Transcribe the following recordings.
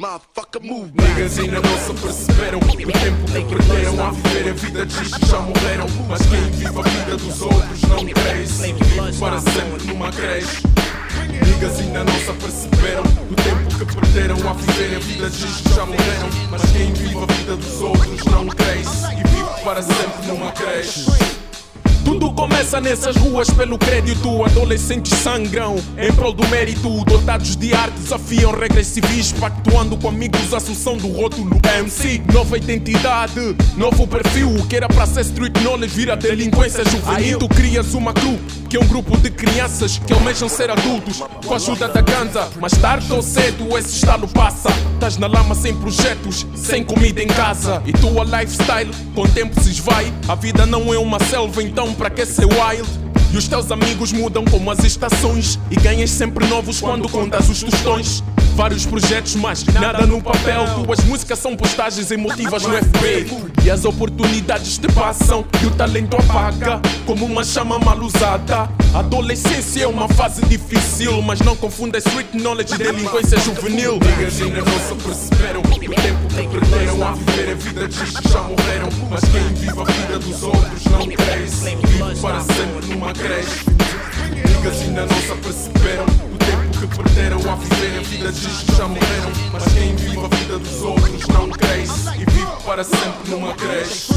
Motherfucker, move Niggas ainda não se perceberam O tempo que perderam a viver a vida de já morreram. Mas quem vive a vida dos outros não cresce. Vive para sempre numa creche. Niggas ainda não se perceberam O tempo que perderam a viver a vida de já morreram. Mas quem vive a vida dos outros não cresce. E vive para sempre numa creche tudo começa nessas ruas pelo crédito. Adolescentes sangram em prol do mérito. Dotados de arte, desafiam regressivismo. Pactuando com amigos, a sucessão do rótulo MC. Nova identidade, novo perfil. O que era para ser street knowledge vira delinquência juvenil. Aí tu crias uma crew que é um grupo de crianças que almejam ser adultos com a ajuda da ganza. Mais tarde ou cedo esse estado passa. Estás na lama sem projetos, sem comida em casa. E tua lifestyle com o tempo se esvai. A vida não é uma selva, então para que ser wild? E os teus amigos mudam como as estações E ganhas sempre novos quando contas os tostões. Vários projetos, mas nada no papel. Tuas músicas são postagens emotivas no FB E as oportunidades te passam E o talento apaga Como uma chama mal usada. Adolescência é uma fase difícil Mas não confunda street knowledge e delinquência juvenil. Niggas ainda não se perceberam O tempo que perderam a viver a vida diz que já morreram Mas quem vive a vida dos outros numa creche. Niggas ainda não se aperceberam O tempo que perderam a viver a vida diz que já morreram. Mas quem vive a vida dos outros não cresce para sempre numa creche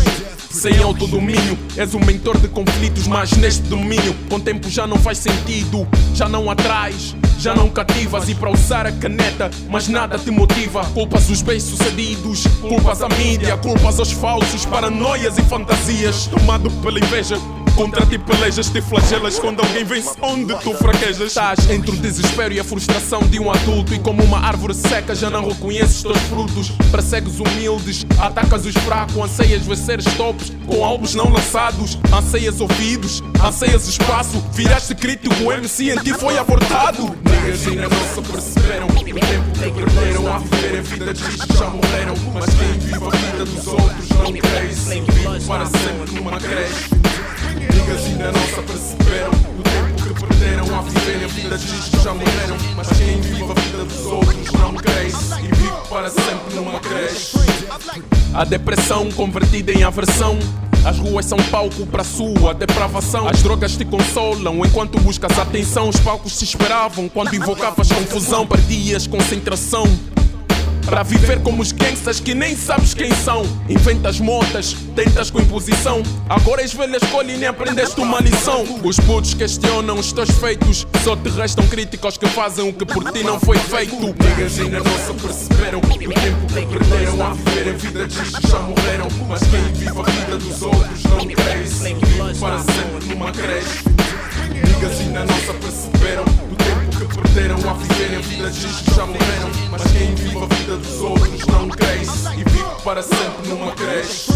sem autodomínio, és um mentor de conflitos, mas neste domínio, com tempo já não faz sentido, já não atrás, já não cativas e para usar a caneta, mas nada te motiva. Culpas os bem-sucedidos, culpas a mídia, culpas aos falsos, paranoias e fantasias, tomado pela inveja. Contra ti pelejas, te flagelas quando alguém vence onde tu fraquejas. Estás entre o desespero e a frustração de um adulto. E como uma árvore seca, já não reconheces teus frutos. Persegues humildes, atacas os fracos, anseias vencer tops com álbuns não lançados. Anseias ouvidos, anseias espaço. Viraste crítico, o MC em ti foi abortado. Niggas ainda não se perceberam. O tempo que perderam a viver a vida diz que já morreram. Mas quem vive a vida dos outros não cresce. Vive para sempre numa creche. Niggas ainda não se aperceberam diz que já morreram Mas quem vive a vida dos outros não cresce E vive para sempre numa creche A depressão convertida em aversão as ruas são palco para sua depravação. As drogas te consolam enquanto buscas atenção. Os palcos te esperavam quando invocavas confusão. Perdias concentração. Para viver como os gangsters que nem sabes quem são. Inventas motas, tentas com imposição. Agora és velha escolha e nem aprendeste uma lição. Os putos questionam os teus feitos. Só te restam críticos que fazem o que por ti não foi feito. Niggas ainda não se perceberam. O tempo que perderam a viver a vida que já morreram. Mas quem vive a vida dos outros não cresce. Vive para sempre numa creche. Niggas ainda não se perceberam. O tempo que perderam a viver a vida que já morreram. Vida dos outros não cresce. E vive para sempre numa creche.